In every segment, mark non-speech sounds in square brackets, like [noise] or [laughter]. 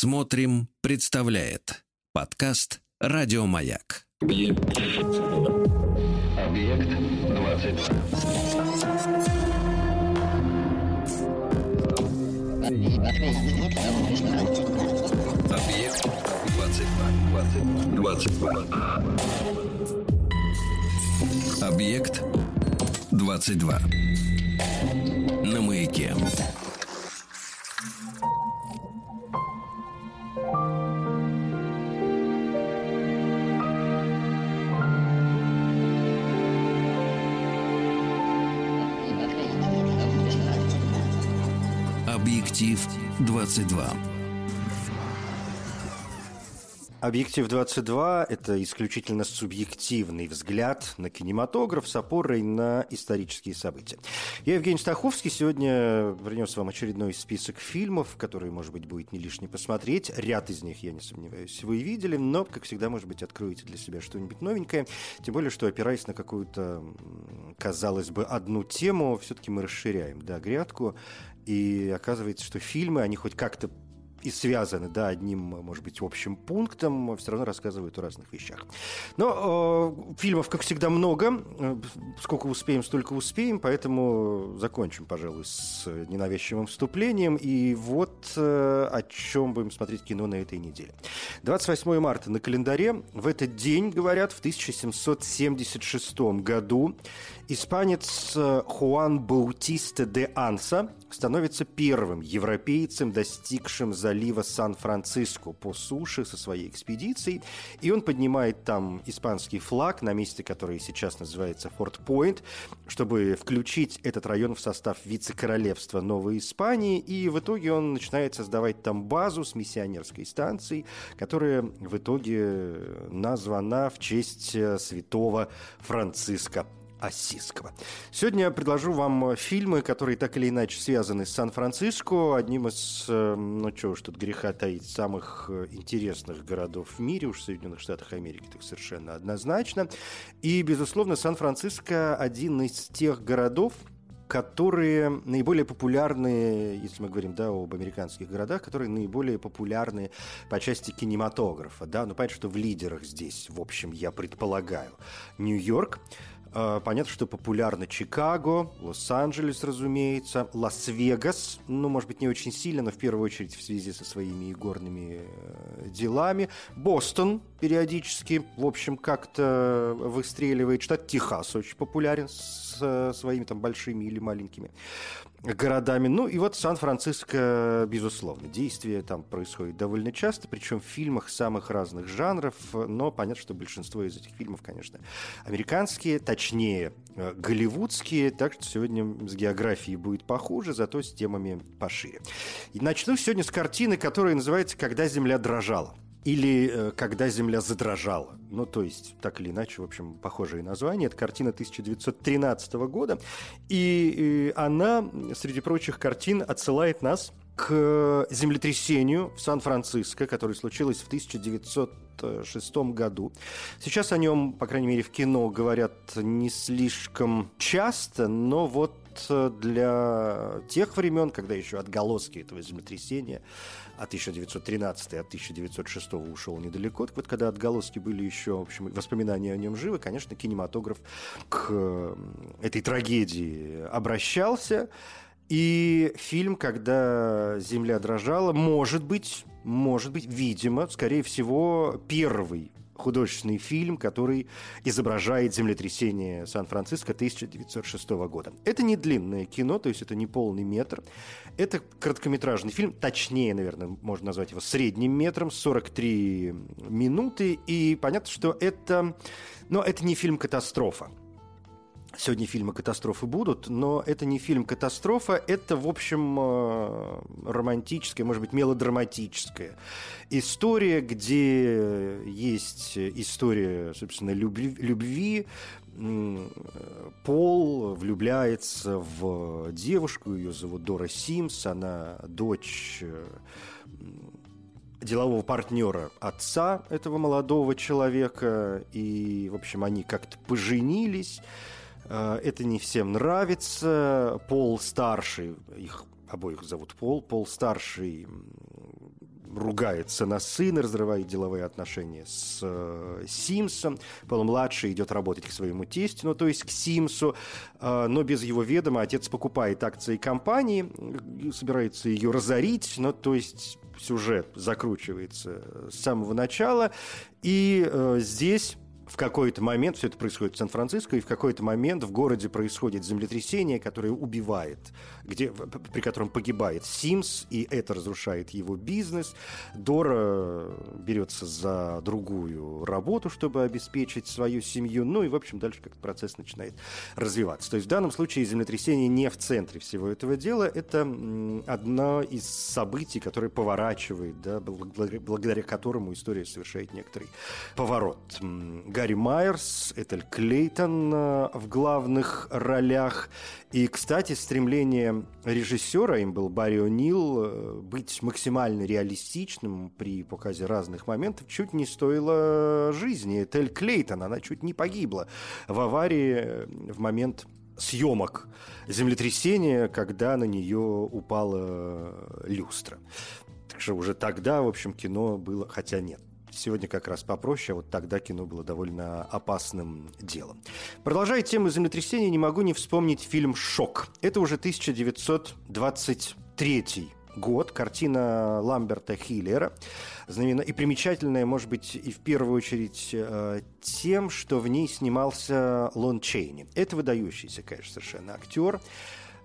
Смотрим, представляет подкаст Радиомаяк. Объект 22. Объект 22. 22. Объект 22. На маяке. Объектив 22. Объектив 22 – это исключительно субъективный взгляд на кинематограф с опорой на исторические события. Я Евгений Стаховский. Сегодня принес вам очередной список фильмов, которые, может быть, будет не лишне посмотреть. Ряд из них, я не сомневаюсь, вы видели, но, как всегда, может быть, откроете для себя что-нибудь новенькое. Тем более, что опираясь на какую-то, казалось бы, одну тему, все-таки мы расширяем да, грядку. И оказывается, что фильмы, они хоть как-то и связаны, да, одним, может быть, общим пунктом, все равно рассказывают о разных вещах. Но э, фильмов, как всегда, много. Э, Сколько успеем, столько успеем, поэтому закончим, пожалуй, с ненавязчивым вступлением. И вот э, о чем будем смотреть кино на этой неделе. 28 марта на календаре. В этот день, говорят, в 1776 году испанец э, Хуан Баутиста де Анса становится первым европейцем, достигшим залива Сан-Франциско по суше со своей экспедицией. И он поднимает там испанский флаг на месте, который сейчас называется Форт Пойнт, чтобы включить этот район в состав вице-королевства Новой Испании. И в итоге он начинает создавать там базу с миссионерской станцией, которая в итоге названа в честь э, святого Франциска Осиского. Сегодня я предложу вам фильмы, которые так или иначе связаны с Сан-Франциско, одним из, э, ну что уж тут греха таить, самых э, интересных городов в мире, уж в Соединенных Штатах Америки, так совершенно однозначно. И, безусловно, Сан-Франциско один из тех городов, которые наиболее популярны, если мы говорим да, об американских городах, которые наиболее популярны по части кинематографа. Да? Ну, понятно, что в лидерах здесь, в общем, я предполагаю, Нью-Йорк, Понятно, что популярны Чикаго, Лос-Анджелес, разумеется, Лас-Вегас, ну, может быть, не очень сильно, но в первую очередь в связи со своими игорными э, делами. Бостон периодически, в общем, как-то выстреливает. Штат Техас очень популярен своими там большими или маленькими городами. Ну и вот Сан-Франциско, безусловно, действие там происходит довольно часто, причем в фильмах самых разных жанров, но понятно, что большинство из этих фильмов, конечно, американские, точнее, э, голливудские, так что сегодня с географией будет похуже, зато с темами пошире. И начну сегодня с картины, которая называется «Когда земля дрожала» или э, «Когда земля задрожала». Ну, то есть, так или иначе, в общем, похожее название. Это картина 1913 года. И, она, среди прочих картин, отсылает нас к землетрясению в Сан-Франциско, которое случилось в 1906 году. Сейчас о нем, по крайней мере, в кино говорят не слишком часто, но вот для тех времен, когда еще отголоски этого землетрясения от 1913 от 1906 ушел недалеко. Так вот, когда отголоски были еще, в общем, воспоминания о нем живы, конечно, кинематограф к этой трагедии обращался. И фильм, когда земля дрожала, может быть, может быть, видимо, скорее всего, первый художественный фильм, который изображает землетрясение Сан-Франциско 1906 года. Это не длинное кино, то есть это не полный метр. Это короткометражный фильм, точнее, наверное, можно назвать его средним метром, 43 минуты. И понятно, что это, но это не фильм-катастрофа. Сегодня фильмы катастрофы будут, но это не фильм катастрофа, это, в общем, э, романтическая, может быть, мелодраматическая история, где есть история, собственно, любви, любви Пол влюбляется в девушку, ее зовут Дора Симс, она дочь э, делового партнера отца этого молодого человека, и, в общем, они как-то поженились, это не всем нравится. Пол старший, их обоих зовут Пол, Пол старший ругается на сына, разрывает деловые отношения с э, Симсом. Полумладший идет работать к своему тестю, ну, то есть к Симсу, э, но без его ведома отец покупает акции компании, собирается ее разорить, ну, то есть сюжет закручивается с самого начала. И э, здесь в какой-то момент, все это происходит в Сан-Франциско, и в какой-то момент в городе происходит землетрясение, которое убивает, где, при котором погибает Симс, и это разрушает его бизнес. Дора берется за другую работу, чтобы обеспечить свою семью, ну и, в общем, дальше как процесс начинает развиваться. То есть в данном случае землетрясение не в центре всего этого дела, это одно из событий, которое поворачивает, да, благодаря которому история совершает некоторый поворот Гарри Майерс, Этель Клейтон э, в главных ролях. И, кстати, стремление режиссера, им был Барри О'Нил, э, быть максимально реалистичным при показе разных моментов, чуть не стоило жизни. Этель Клейтон, она чуть не погибла в аварии э, в момент съемок землетрясения, когда на нее упала люстра. Так что уже тогда, в общем, кино было, хотя нет, Сегодня как раз попроще, а вот тогда кино было довольно опасным делом. Продолжая тему землетрясения, не могу не вспомнить фильм «Шок». Это уже 1923 год, картина Ламберта Хиллера, знамена и примечательная, может быть, и в первую очередь э, тем, что в ней снимался Лон Чейни. Это выдающийся, конечно, совершенно актер.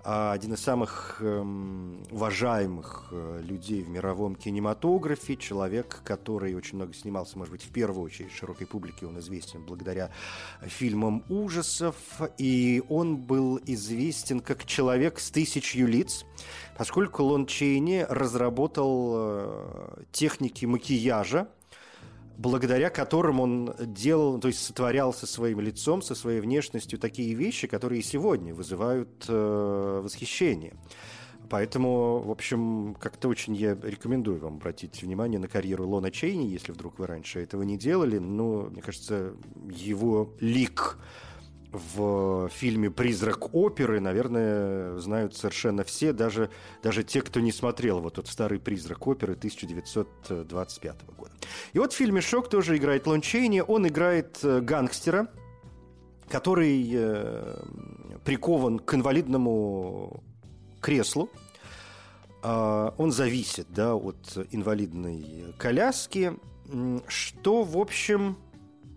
А один из самых эм, уважаемых э, людей в мировом кинематографе, человек, который очень много снимался, может быть, в первую очередь широкой публике, он известен благодаря фильмам ужасов, и он был известен как человек с тысячью лиц, поскольку Лон Чейни разработал э, техники макияжа, благодаря которым он делал, то есть сотворял со своим лицом, со своей внешностью такие вещи, которые сегодня вызывают э, восхищение. Поэтому, в общем, как-то очень я рекомендую вам обратить внимание на карьеру Лона Чейни, если вдруг вы раньше этого не делали. Но, мне кажется, его лик в фильме «Призрак оперы», наверное, знают совершенно все, даже, даже те, кто не смотрел вот тот старый «Призрак оперы» 1925 года. И вот в фильме «Шок» тоже играет Лон Чейни. Он играет э, гангстера, который э, прикован к инвалидному креслу. Э, он зависит да, от инвалидной коляски, что, в общем,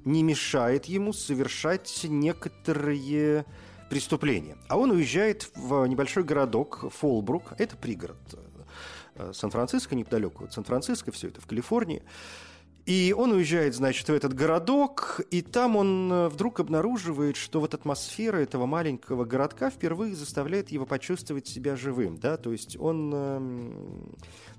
не мешает ему совершать некоторые преступления. А он уезжает в небольшой городок Фолбрук, это пригород э, Сан-Франциско, неподалеку от Сан-Франциско, все это в Калифорнии. И он уезжает, значит, в этот городок, и там он э, вдруг обнаруживает, что вот атмосфера этого маленького городка впервые заставляет его почувствовать себя живым, да, то есть он э,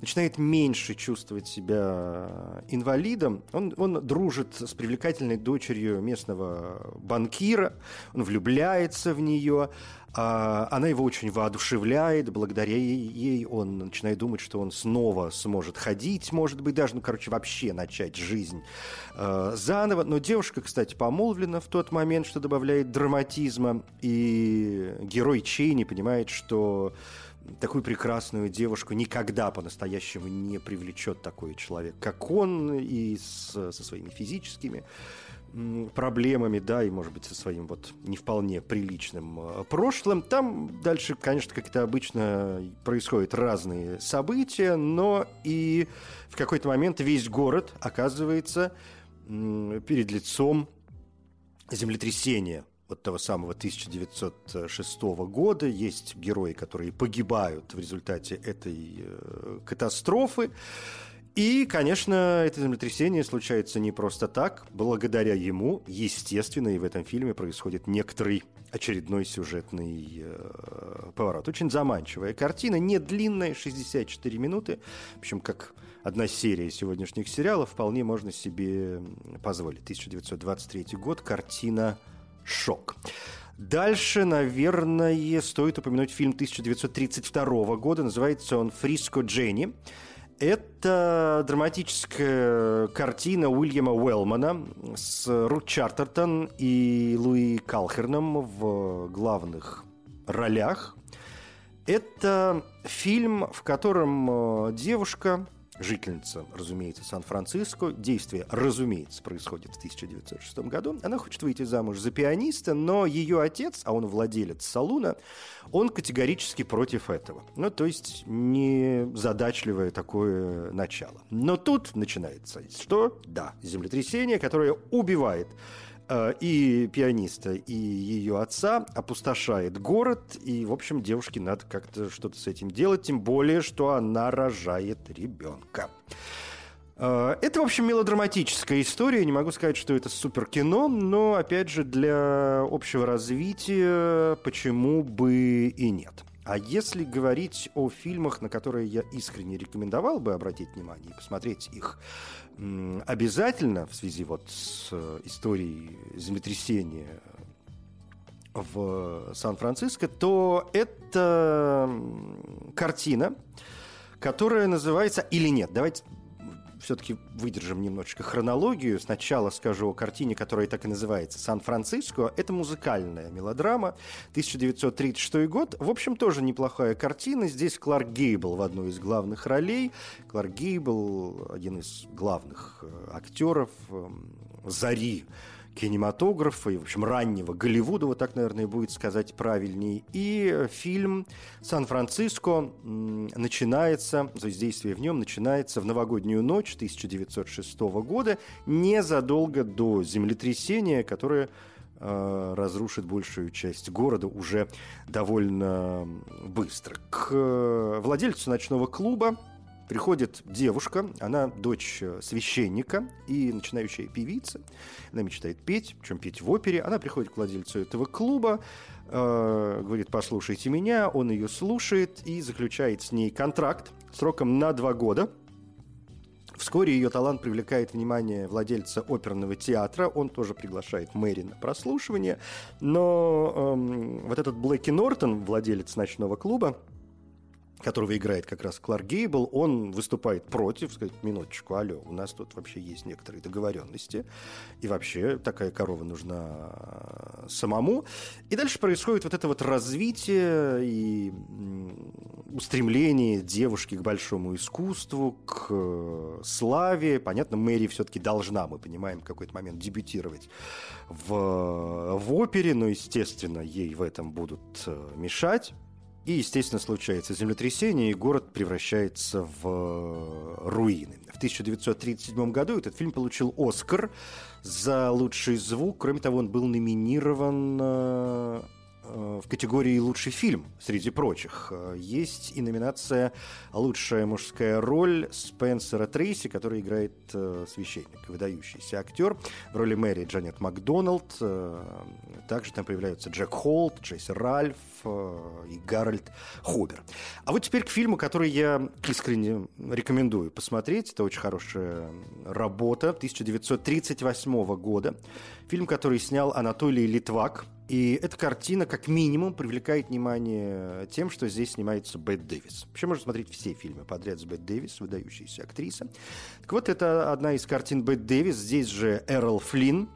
начинает меньше чувствовать себя инвалидом, он, он дружит с привлекательной дочерью местного банкира, он влюбляется в нее, а, она его очень воодушевляет, благодаря ей он начинает думать, что он снова сможет ходить, может быть, даже, ну, короче, вообще начать жизнь э, заново. Но девушка, кстати, помолвлена в тот момент, что добавляет драматизма, и герой Чейни понимает, что такую прекрасную девушку никогда по-настоящему не привлечет такой человек, как он, и с, со своими физическими проблемами, да, и, может быть, со своим вот не вполне приличным э, прошлым. Там дальше, конечно, как это обычно, происходят разные события, но и в какой-то момент весь город оказывается перед лицом землетрясения вот того самого 1906 года. Есть герои, которые погибают в результате этой э, катастрофы. И, конечно, это землетрясение случается не просто так. Благодаря ему, естественно, и в этом фильме происходит некоторый очередной сюжетный э, поворот. Очень заманчивая картина, не длинная, 64 минуты. В общем, как одна серия сегодняшних сериалов, вполне можно себе позволить. 1923 год, картина «Шок». Дальше, наверное, стоит упомянуть фильм 1932 года. Называется он «Фриско Дженни». Это драматическая картина Уильяма Уэллмана с Рут Чартертон и Луи Калхерном в главных ролях. Это фильм, в котором э, девушка, жительница, разумеется, Сан-Франциско. Действие, разумеется, происходит в 1906 году. Она хочет выйти замуж за пианиста, но ее отец, а он владелец салуна, он категорически против этого. Ну, то есть не задачливое такое начало. Но тут начинается что? Да, землетрясение, которое убивает и пианиста, и ее отца опустошает город, и, в общем, девушке надо как-то что-то с этим делать, тем более, что она рожает ребенка. Э, это, в общем, мелодраматическая история. Не могу сказать, что это супер кино, но, опять же, для общего развития почему бы и нет. А если говорить о фильмах, на которые я искренне рекомендовал бы обратить внимание и посмотреть их обязательно в связи вот с э, историей землетрясения в Сан-Франциско, то это картина, которая называется «Или нет». Давайте все-таки выдержим немножечко хронологию. Сначала скажу о картине, которая так и называется «Сан-Франциско». Это музыкальная мелодрама, 1936 год. В общем, тоже неплохая картина. Здесь Кларк Гейбл в одной из главных ролей. Кларк Гейбл – один из главных э, актеров эм, «Зари» кинематографа и, в общем, раннего Голливуда, вот так, наверное, будет сказать правильней. И фильм «Сан-Франциско» начинается, действие в нем начинается в новогоднюю ночь 1906 года, незадолго до землетрясения, которое э, разрушит большую часть города уже довольно быстро. К э, владельцу ночного клуба Приходит девушка, она дочь э, священника и начинающая певица. Она мечтает петь, причем петь в опере. Она приходит к владельцу этого клуба, э, говорит, послушайте меня, он ее слушает и заключает с ней контракт сроком на два года. Вскоре ее талант привлекает внимание владельца оперного театра. Он тоже приглашает Мэри на прослушивание. Но эм, вот этот Блэки Нортон, владелец ночного клуба, которого играет как раз Кларк Гейбл, он выступает против, сказать, минуточку, алло, у нас тут вообще есть некоторые договоренности, и вообще такая корова нужна самому. И дальше происходит вот это вот развитие и устремление девушки к большому искусству, к э, славе. Понятно, Мэри все-таки должна, мы понимаем, в какой-то момент дебютировать в, в опере, но, естественно, ей в этом будут э, мешать и, естественно, случается землетрясение, и город превращается в э, руины. В 1937 году этот фильм получил «Оскар» за лучший звук. Кроме того, он был номинирован э, Э, в категории «Лучший фильм» среди прочих. Есть и номинация «Лучшая мужская роль» Спенсера Трейси, который играет э, священник, выдающийся актер. В роли Мэри Джанет Макдоналд. Также там появляются Джек Холт, Джейси Ральф и Гарольд Хобер. А вот теперь к фильму, который я искренне рекомендую посмотреть. Это очень хорошая работа 1938 года. Фильм, который снял Анатолий Литвак – и эта картина, как минимум, привлекает внимание тем, что здесь снимается Бет Дэвис. Вообще можно смотреть все фильмы подряд с Бет Дэвис, выдающаяся актриса. Так вот, это одна из картин Бет Дэвис. Здесь же Эрл Флинн,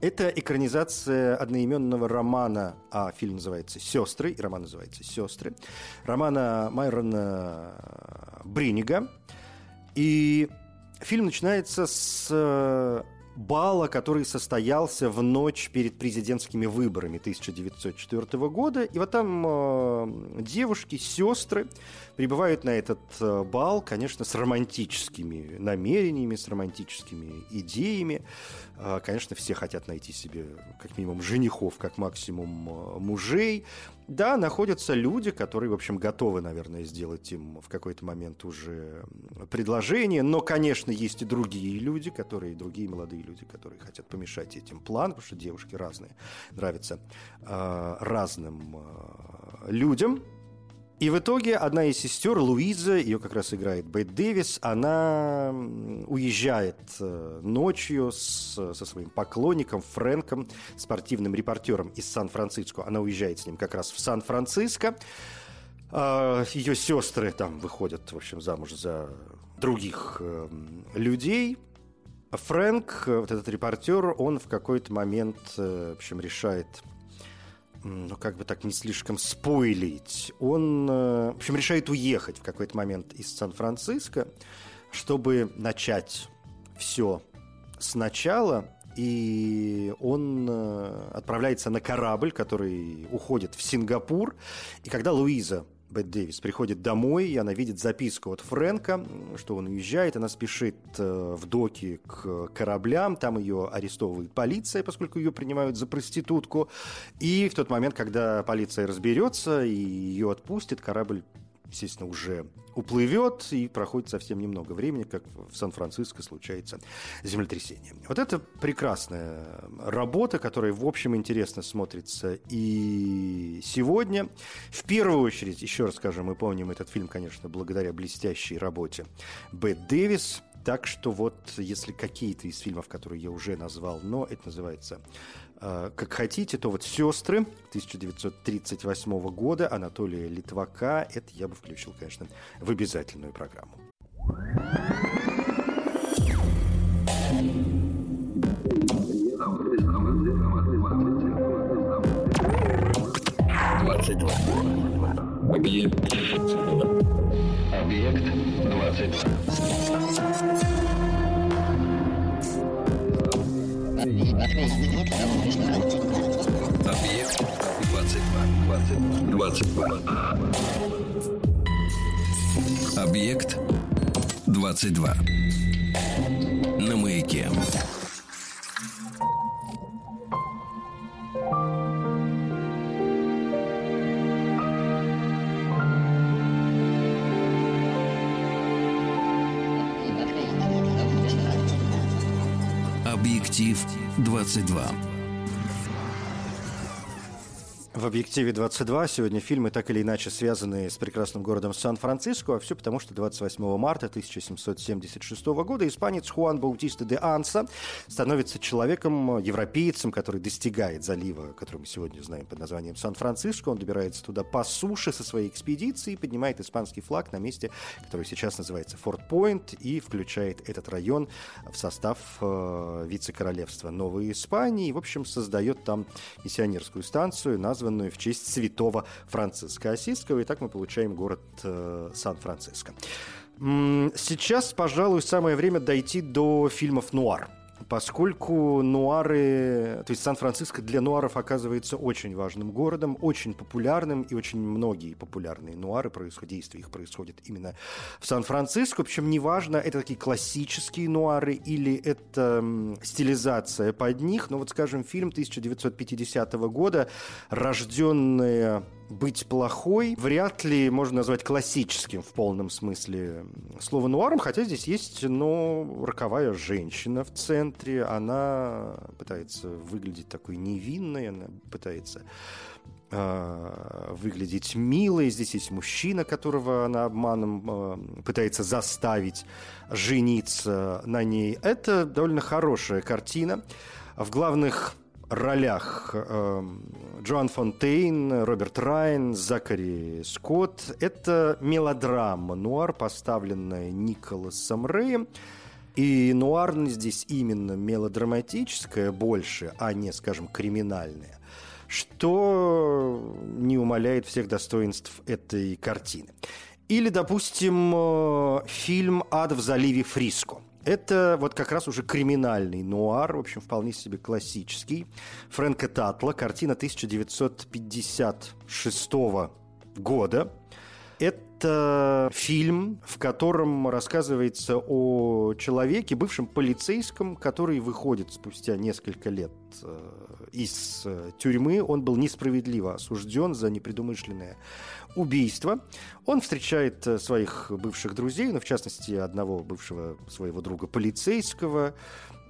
это экранизация одноименного романа, а фильм называется «Сестры», и роман называется «Сестры», романа Майрона Бринига. И фильм начинается с бала, который состоялся в ночь перед президентскими выборами 1904 года. И вот там э, девушки, сестры прибывают на этот э, бал, конечно, с романтическими намерениями, с романтическими идеями. Э, конечно, все хотят найти себе как минимум женихов, как максимум э, мужей. Да, находятся люди, которые, в общем, готовы, наверное, сделать им в какой-то момент уже предложение. Но, конечно, есть и другие люди, которые, другие молодые люди, которые хотят помешать этим планам, потому что девушки разные, нравятся э, разным э, людям. И в итоге одна из сестер, Луиза, ее как раз играет Бет Дэвис, она уезжает э, ночью с, со своим поклонником Фрэнком, спортивным репортером из Сан-Франциско. Она уезжает с ним как раз в Сан-Франциско. А, ее сестры там выходят, в общем, замуж за других э, людей. Фрэнк, вот этот репортер, он в какой-то момент, э, в общем, решает ну, как бы так не слишком спойлить, он, э, в общем, решает уехать в какой-то момент из Сан-Франциско, чтобы начать все сначала, и он э, отправляется на корабль, который уходит в Сингапур. И когда Луиза Бет Дэвис приходит домой, и она видит записку от Фрэнка, что он уезжает, она спешит э, в доки к кораблям, там ее арестовывает полиция, поскольку ее принимают за проститутку. И в тот момент, когда полиция разберется и ее отпустит, корабль естественно, уже уплывет, и проходит совсем немного времени, как в Сан-Франциско случается землетрясение. Вот это прекрасная работа, которая, в общем, интересно смотрится и сегодня. В первую очередь, еще раз скажем, мы помним этот фильм, конечно, благодаря блестящей работе Бет Дэвис, так что вот, если какие-то из фильмов, которые я уже назвал, но это называется э, как хотите, то вот «Сестры» 1938 года Анатолия Литвака, это я бы включил, конечно, в обязательную программу. Двадцать два. Объект 22. Объект 22. 22. Объект 22. На маяке. 22. В «Объективе 22» сегодня фильмы так или иначе связаны с прекрасным городом Сан-Франциско, а все потому, что 28 марта 1776 года испанец Хуан Баутиста де Анса становится человеком, европейцем, который достигает залива, который мы сегодня знаем под названием Сан-Франциско. Он добирается туда по суше со своей экспедицией, поднимает испанский флаг на месте, который сейчас называется Форт-Пойнт, и включает этот район в состав э, вице-королевства Новой Испании. И, в общем, создает там миссионерскую станцию, названную названную в честь святого Франциска Осиского. И так мы получаем город э, Сан-Франциско. Сейчас, пожалуй, самое время дойти до фильмов «Нуар» поскольку нуары, то есть Сан-Франциско для нуаров оказывается очень важным городом, очень популярным, и очень многие популярные нуары, действия их происходят именно в Сан-Франциско. Причем неважно, это такие классические нуары или это стилизация под них, но вот, скажем, фильм 1950 года, рожденная быть плохой вряд ли можно назвать классическим в полном смысле слова нуаром, хотя здесь есть, но роковая женщина в центре, она пытается выглядеть такой невинной, она пытается э, выглядеть милой. Здесь есть мужчина, которого она обманом э, пытается заставить жениться на ней. Это довольно хорошая картина. В главных ролях э, Джоан Фонтейн, Роберт Райн, Закари Скотт. Это мелодрама нуар, поставленная Николасом Рэем. И нуарность здесь именно мелодраматическая больше, а не, скажем, криминальная, что не умаляет всех достоинств этой картины. Или, допустим, э, фильм «Ад в заливе Фриско». Это вот как раз уже криминальный нуар, в общем, вполне себе классический. Фрэнка Татла, картина 1956 года. Это фильм, в котором рассказывается о человеке, бывшем полицейском, который выходит спустя несколько лет э, из э, тюрьмы. Он был несправедливо осужден за непредумышленное убийство. Он встречает э, своих бывших друзей, ну, в частности, одного бывшего своего друга полицейского.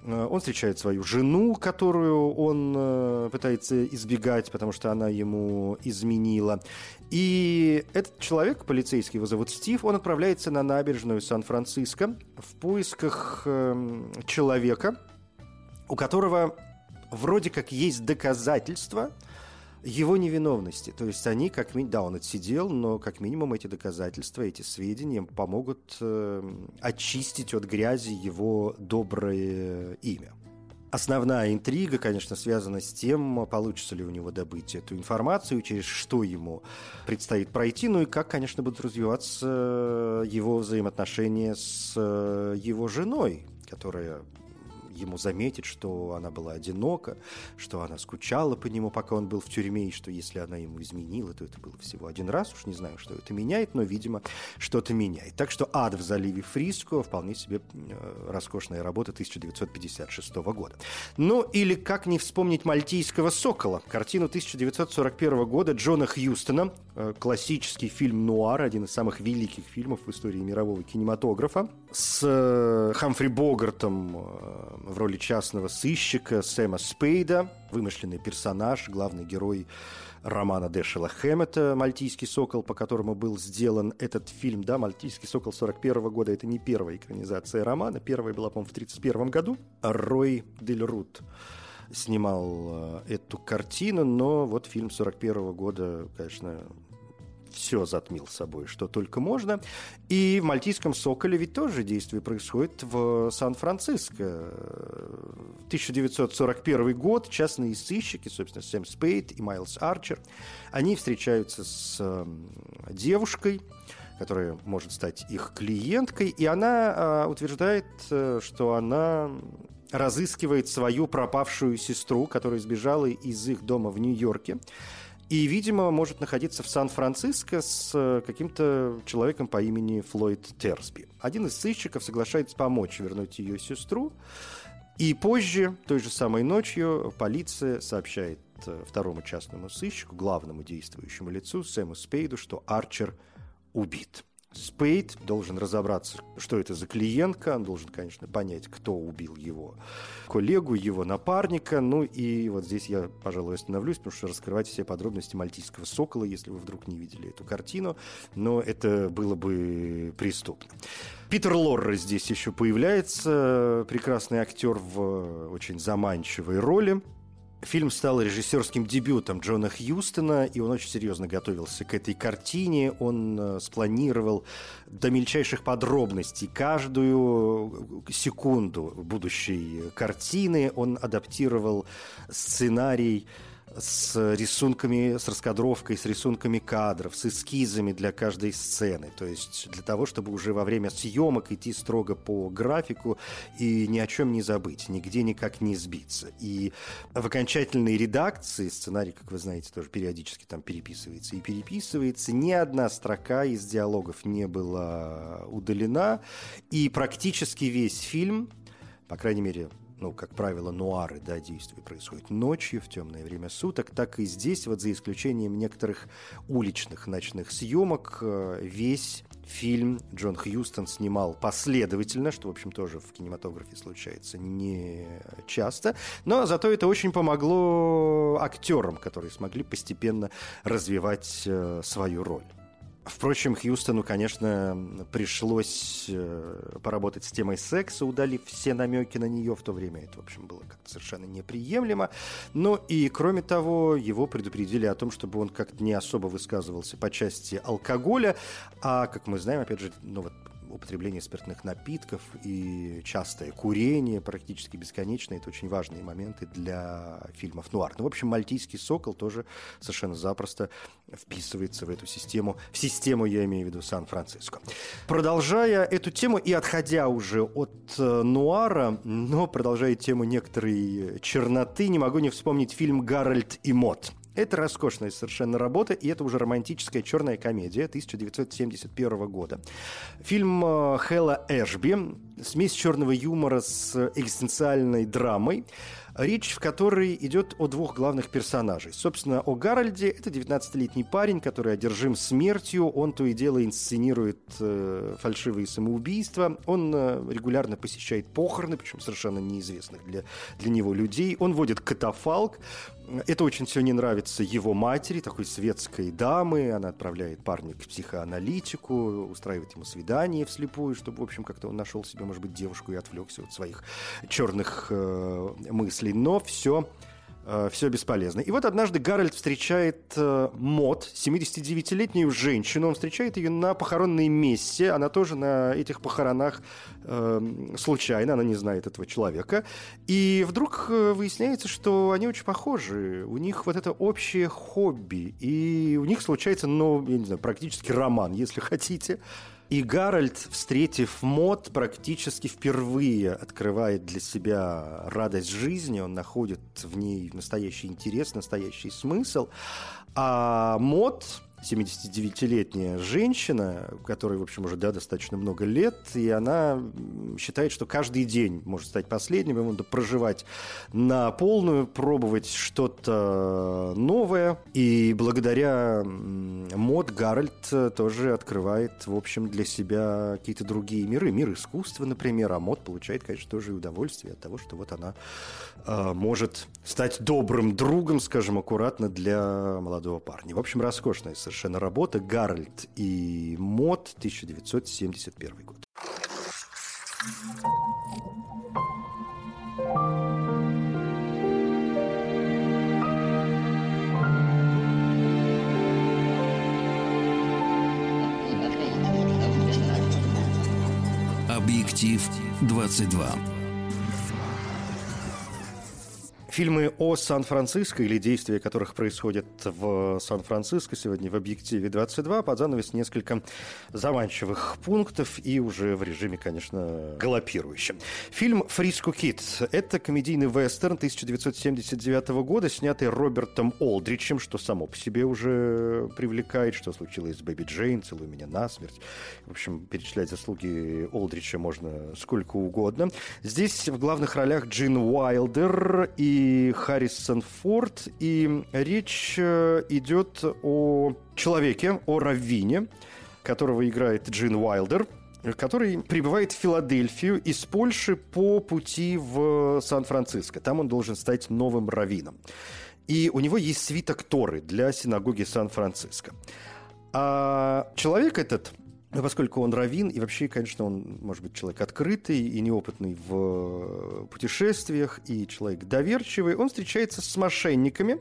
Э, он встречает свою жену, которую он э, пытается избегать, потому что она ему изменила. И этот человек, полицейский, его зовут Стив, он отправляется на набережную Сан-Франциско в поисках эм, человека, у которого вроде как есть доказательства – его невиновности. То есть они, как минимум, да, он отсидел, но как минимум эти доказательства, эти сведения помогут э, очистить от грязи его доброе имя. Основная интрига, конечно, связана с тем, получится ли у него добыть эту информацию, через что ему предстоит пройти, ну и как, конечно, будут развиваться его взаимоотношения с э, его женой, которая ему заметить, что она была одинока, что она скучала по нему, пока он был в тюрьме, и что если она ему изменила, то это было всего один раз. Уж не знаю, что это меняет, но, видимо, что-то меняет. Так что «Ад в заливе Фриско» вполне себе э, роскошная работа 1956 года. Ну, или как не вспомнить «Мальтийского сокола», картину 1941 года Джона Хьюстона, э, классический фильм «Нуар», один из самых великих фильмов в истории мирового кинематографа, с э, Хамфри Богартом в роли частного сыщика Сэма Спейда, вымышленный персонаж, главный герой романа Дэшела Хэммета «Мальтийский сокол», по которому был сделан этот фильм. Да, «Мальтийский сокол» 41 года – это не первая экранизация романа. Первая была, по-моему, в 31 году. Рой Дель Рут снимал э, эту картину, но вот фильм 41 года, конечно, все затмил собой, что только можно. И в «Мальтийском соколе» ведь тоже действие происходит в Сан-Франциско. 1941 год, частные сыщики, собственно, Сэм Спейд и Майлз Арчер, они встречаются с эм, девушкой, которая может стать их клиенткой, и она а, утверждает, э, что она разыскивает свою пропавшую сестру, которая сбежала из их дома в Нью-Йорке. И, видимо, может находиться в Сан-Франциско с э, каким-то человеком по имени Флойд Терсби. Один из сыщиков соглашается помочь вернуть ее сестру. И позже, той же самой ночью, полиция сообщает э, второму частному сыщику, главному действующему лицу, Сэму Спейду, что Арчер убит. Спейд должен разобраться, что это за клиентка, он должен, конечно, понять, кто убил его коллегу, его напарника. Ну и вот здесь я, пожалуй, остановлюсь, потому что раскрывать все подробности «Мальтийского сокола», если вы вдруг не видели эту картину, но это было бы преступно. Питер Лорра здесь еще появляется, прекрасный актер в очень заманчивой роли. Фильм стал режиссерским дебютом Джона Хьюстона, и он очень серьезно готовился к этой картине. Он э, спланировал до мельчайших подробностей каждую секунду будущей картины. Он адаптировал сценарий с рисунками, с раскадровкой, с рисунками кадров, с эскизами для каждой сцены. То есть для того, чтобы уже во время съемок идти строго по графику и ни о чем не забыть, нигде никак не сбиться. И в окончательной редакции сценарий, как вы знаете, тоже периодически там переписывается и переписывается. Ни одна строка из диалогов не была удалена. И практически весь фильм, по крайней мере, ну, как правило, нуары, да, действие происходит ночью, в темное время суток, так и здесь, вот за исключением некоторых уличных ночных съемок, э, весь фильм Джон Хьюстон снимал последовательно, что, в общем, тоже в кинематографе случается не часто, но зато это очень помогло актерам, которые смогли постепенно развивать э, свою роль. Впрочем, Хьюстону, конечно, пришлось э, поработать с темой секса, удалив все намеки на нее. В то время это, в общем, было как-то совершенно неприемлемо. Ну и, кроме того, его предупредили о том, чтобы он как-то не особо высказывался по части алкоголя. А, как мы знаем, опять же, ну вот употребление спиртных напитков и частое курение практически бесконечное. Это очень важные моменты для фильмов нуар. Ну, в общем, «Мальтийский сокол» тоже совершенно запросто вписывается в эту систему. В систему, я имею в виду, Сан-Франциско. Продолжая эту тему и отходя уже от э, нуара, но продолжая тему некоторой черноты, не могу не вспомнить фильм «Гарольд и Мот». Это роскошная совершенно работа, и это уже романтическая черная комедия 1971 года. Фильм э, Хэлла Эшби, смесь черного юмора с экзистенциальной драмой речь в которой идет о двух главных персонажей. Собственно, о Гарольде. Это 19-летний парень, который одержим смертью. Он то и дело инсценирует э, фальшивые самоубийства. Он э, регулярно посещает похороны, причем совершенно неизвестных для, для него людей. Он водит катафалк. Это очень все не нравится его матери, такой светской дамы. Она отправляет парня к психоаналитику, устраивает ему свидание вслепую, чтобы, в общем, как-то он нашел себе, может быть, девушку и отвлекся от своих черных э, мыслей. Но все все бесполезно. И вот однажды Гарольд встречает э, Мод, 79-летнюю женщину. Он встречает ее на похоронной месте. Она тоже на этих похоронах э, случайно, она не знает этого человека. И вдруг э, выясняется, что они очень похожи. У них вот это общее хобби. И у них случается, ну, я не знаю, практически роман, если [laughs] хотите. И Гарольд, встретив Мод, практически впервые открывает для себя радость жизни, он находит в ней настоящий интерес, настоящий смысл. А Мод 79-летняя женщина, которой, в общем, уже да, достаточно много лет, и она считает, что каждый день может стать последним, ему надо проживать на полную, пробовать что-то новое. И благодаря Мод Гарольд тоже открывает, в общем, для себя какие-то другие миры. Мир искусства, например, а мод получает, конечно, тоже и удовольствие от того, что вот она э, может стать добрым другом, скажем аккуратно, для молодого парня. В общем, роскошная совершенно работа «Гарольд и Мод», 1971 год. Объектив 22. Фильмы о Сан-Франциско или действия которых происходят в Сан-Франциско сегодня в «Объективе 22» под занавес несколько заманчивых пунктов и уже в режиме, конечно, галопирующем. Фильм «Фриско Кит» — это комедийный вестерн 1979 года, снятый Робертом Олдричем, что само по себе уже привлекает, что случилось с Бэби Джейн, «Целуй меня насмерть». В общем, перечислять заслуги Олдрича можно сколько угодно. Здесь в главных ролях Джин Уайлдер и Харрисон Форд. И речь э, идет о человеке, о Раввине, которого играет Джин Уайлдер, который прибывает в Филадельфию из Польши по пути в Сан-Франциско. Там он должен стать новым раввином. И у него есть свиток Торы для синагоги Сан-Франциско. А человек этот но поскольку он равин, и вообще, конечно, он, может быть, человек открытый и неопытный в э, путешествиях, и человек доверчивый, он встречается с мошенниками,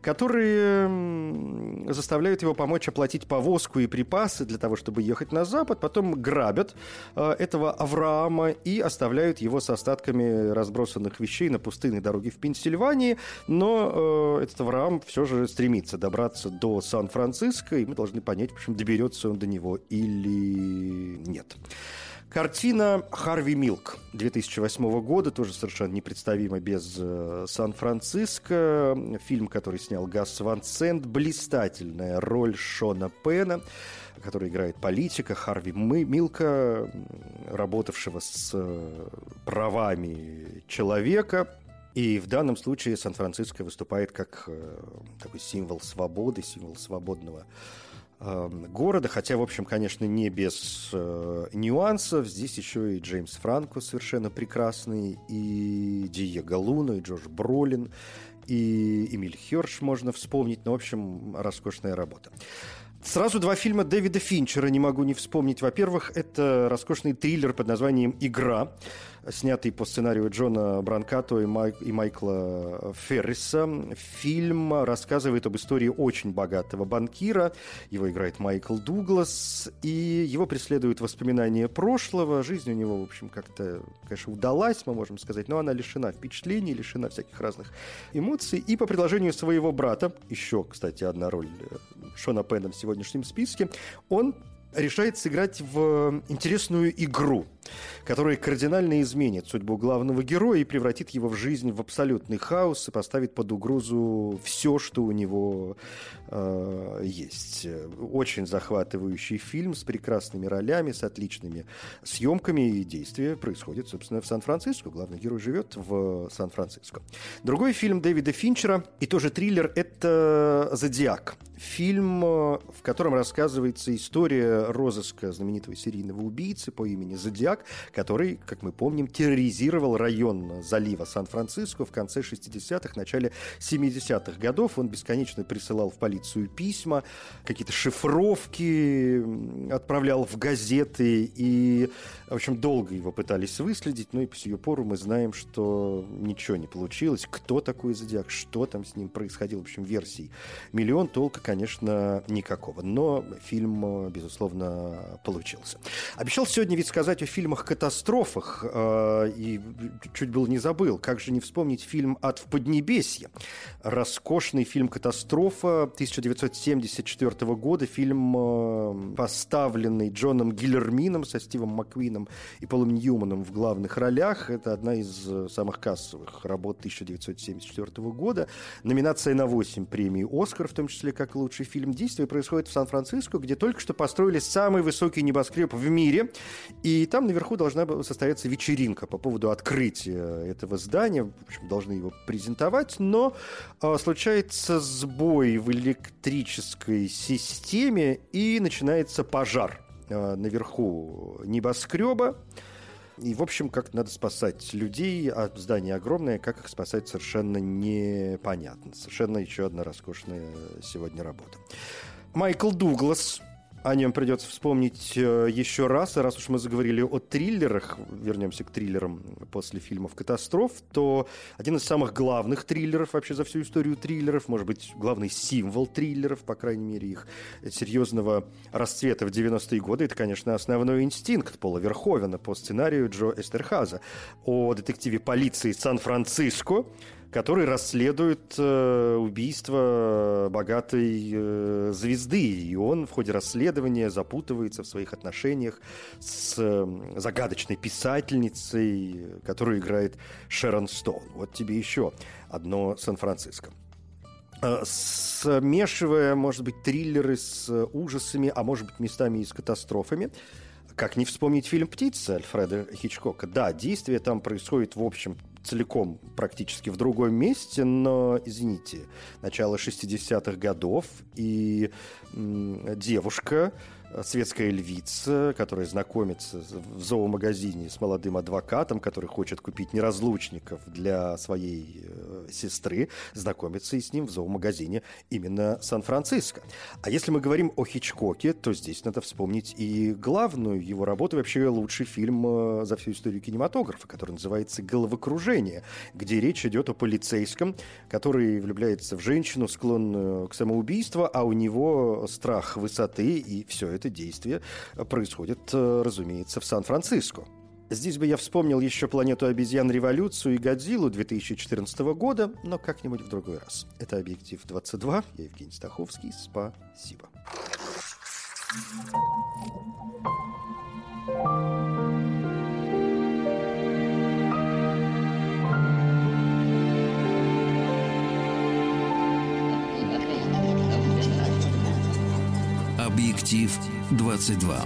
которые заставляют его помочь оплатить повозку и припасы для того, чтобы ехать на Запад, потом грабят э, этого Авраама и оставляют его с остатками разбросанных вещей на пустынной дороге в Пенсильвании, но э, этот Авраам все же стремится добраться до Сан-Франциско, и мы должны понять, в общем, доберется он до него или или нет. Картина «Харви Милк» 2008 года, тоже совершенно непредставимо без э, Сан-Франциско. Фильм, который снял Гас Ван Сент. Блистательная роль Шона Пена, который играет политика. Харви Милка, работавшего с э, правами человека. И в данном случае Сан-Франциско выступает как э, такой символ свободы, символ свободного города, хотя, в общем, конечно, не без э, нюансов. Здесь еще и Джеймс Франко совершенно прекрасный, и Диего Луна, и Джош Бролин, и Эмиль Херш можно вспомнить. Ну, в общем, роскошная работа. Сразу два фильма Дэвида Финчера не могу не вспомнить. Во-первых, это роскошный триллер под названием «Игра», снятый по сценарию Джона Бранкато и, Май... и Майкла Ферриса. Фильм рассказывает об истории очень богатого банкира. Его играет Майкл Дуглас. И его преследуют воспоминания прошлого. Жизнь у него, в общем, как-то, конечно, удалась, мы можем сказать, но она лишена впечатлений, лишена всяких разных эмоций. И по предложению своего брата, еще, кстати, одна роль Шона Пэна в сегодняшнем списке, он решает сыграть в интересную игру, которая кардинально изменит судьбу главного героя и превратит его в жизнь в абсолютный хаос и поставит под угрозу все, что у него э, есть. Очень захватывающий фильм с прекрасными ролями, с отличными съемками и действия происходит, собственно, в Сан-Франциско. Главный герой живет в Сан-Франциско. Другой фильм Дэвида Финчера и тоже триллер – это «Зодиак». Фильм, в котором рассказывается история розыска знаменитого серийного убийцы по имени Зодиак, зодиак, который, как мы помним, терроризировал район залива Сан-Франциско в конце 60-х, начале 70-х годов. Он бесконечно присылал в полицию письма, какие-то шифровки отправлял в газеты, и, в общем, долго его пытались выследить, но и по сию пору мы знаем, что ничего не получилось. Кто такой зодиак, что там с ним происходило, в общем, версий миллион, толка, конечно, никакого. Но фильм, безусловно, получился. Обещал сегодня ведь сказать о фильмах-катастрофах, э, и чуть было не забыл. Как же не вспомнить фильм «Ад в Поднебесье»? Роскошный фильм «Катастрофа» 1974 года. Фильм, э, поставленный Джоном Гиллермином со Стивом Маквином и Полом Ньюманом в главных ролях. Это одна из э, самых кассовых работ 1974 года. Номинация на 8 премий «Оскар», в том числе как лучший фильм. Действие происходит в Сан-Франциско, где только что построили самый высокий небоскреб в мире. И там наверху должна состояться вечеринка по поводу открытия этого здания. В общем, должны его презентовать. Но э, случается сбой в электрической системе и начинается пожар э, наверху небоскреба. И, в общем, как надо спасать людей, а здание огромное, как их спасать совершенно непонятно. Совершенно еще одна роскошная сегодня работа. Майкл Дуглас, о нем придется вспомнить э, еще раз. Раз уж мы заговорили о триллерах, вернемся к триллерам после фильмов «Катастроф», то один из самых главных триллеров вообще за всю историю триллеров, может быть, главный символ триллеров, по крайней мере, их серьезного расцвета в 90-е годы, это, конечно, «Основной инстинкт» Пола Верховена по сценарию Джо Эстерхаза о детективе полиции Сан-Франциско, который расследует э, убийство богатой э, звезды. И он в ходе расследования запутывается в своих отношениях с загадочной писательницей, которую играет Шерон Стоун. Вот тебе еще одно Сан-Франциско э, смешивая, может быть, триллеры с ужасами, а может быть, местами и с катастрофами. Как не вспомнить фильм «Птица» Альфреда Хичкока? Да, действие там происходит, в общем, целиком практически в другом месте, но, извините, начало 60-х годов, и девушка светская львица, которая знакомится в зоомагазине с молодым адвокатом, который хочет купить неразлучников для своей э, сестры, знакомится и с ним в зоомагазине именно Сан-Франциско. А если мы говорим о Хичкоке, то здесь надо вспомнить и главную его работу, вообще лучший фильм э, за всю историю кинематографа, который называется «Головокружение», где речь идет о полицейском, который влюбляется в женщину, склонную к самоубийству, а у него страх высоты, и все это это действие происходит, э, разумеется, в Сан-Франциско. Здесь бы я вспомнил еще «Планету обезьян. Революцию» и «Годзиллу» 2014 года, но как-нибудь в другой раз. Это «Объектив-22». Я Евгений Стаховский. Спасибо. Объектив 22.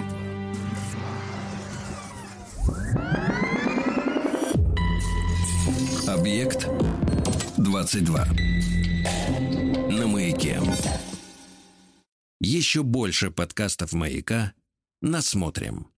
Объект 22. На маяке. Еще больше подкастов маяка. Насмотрим.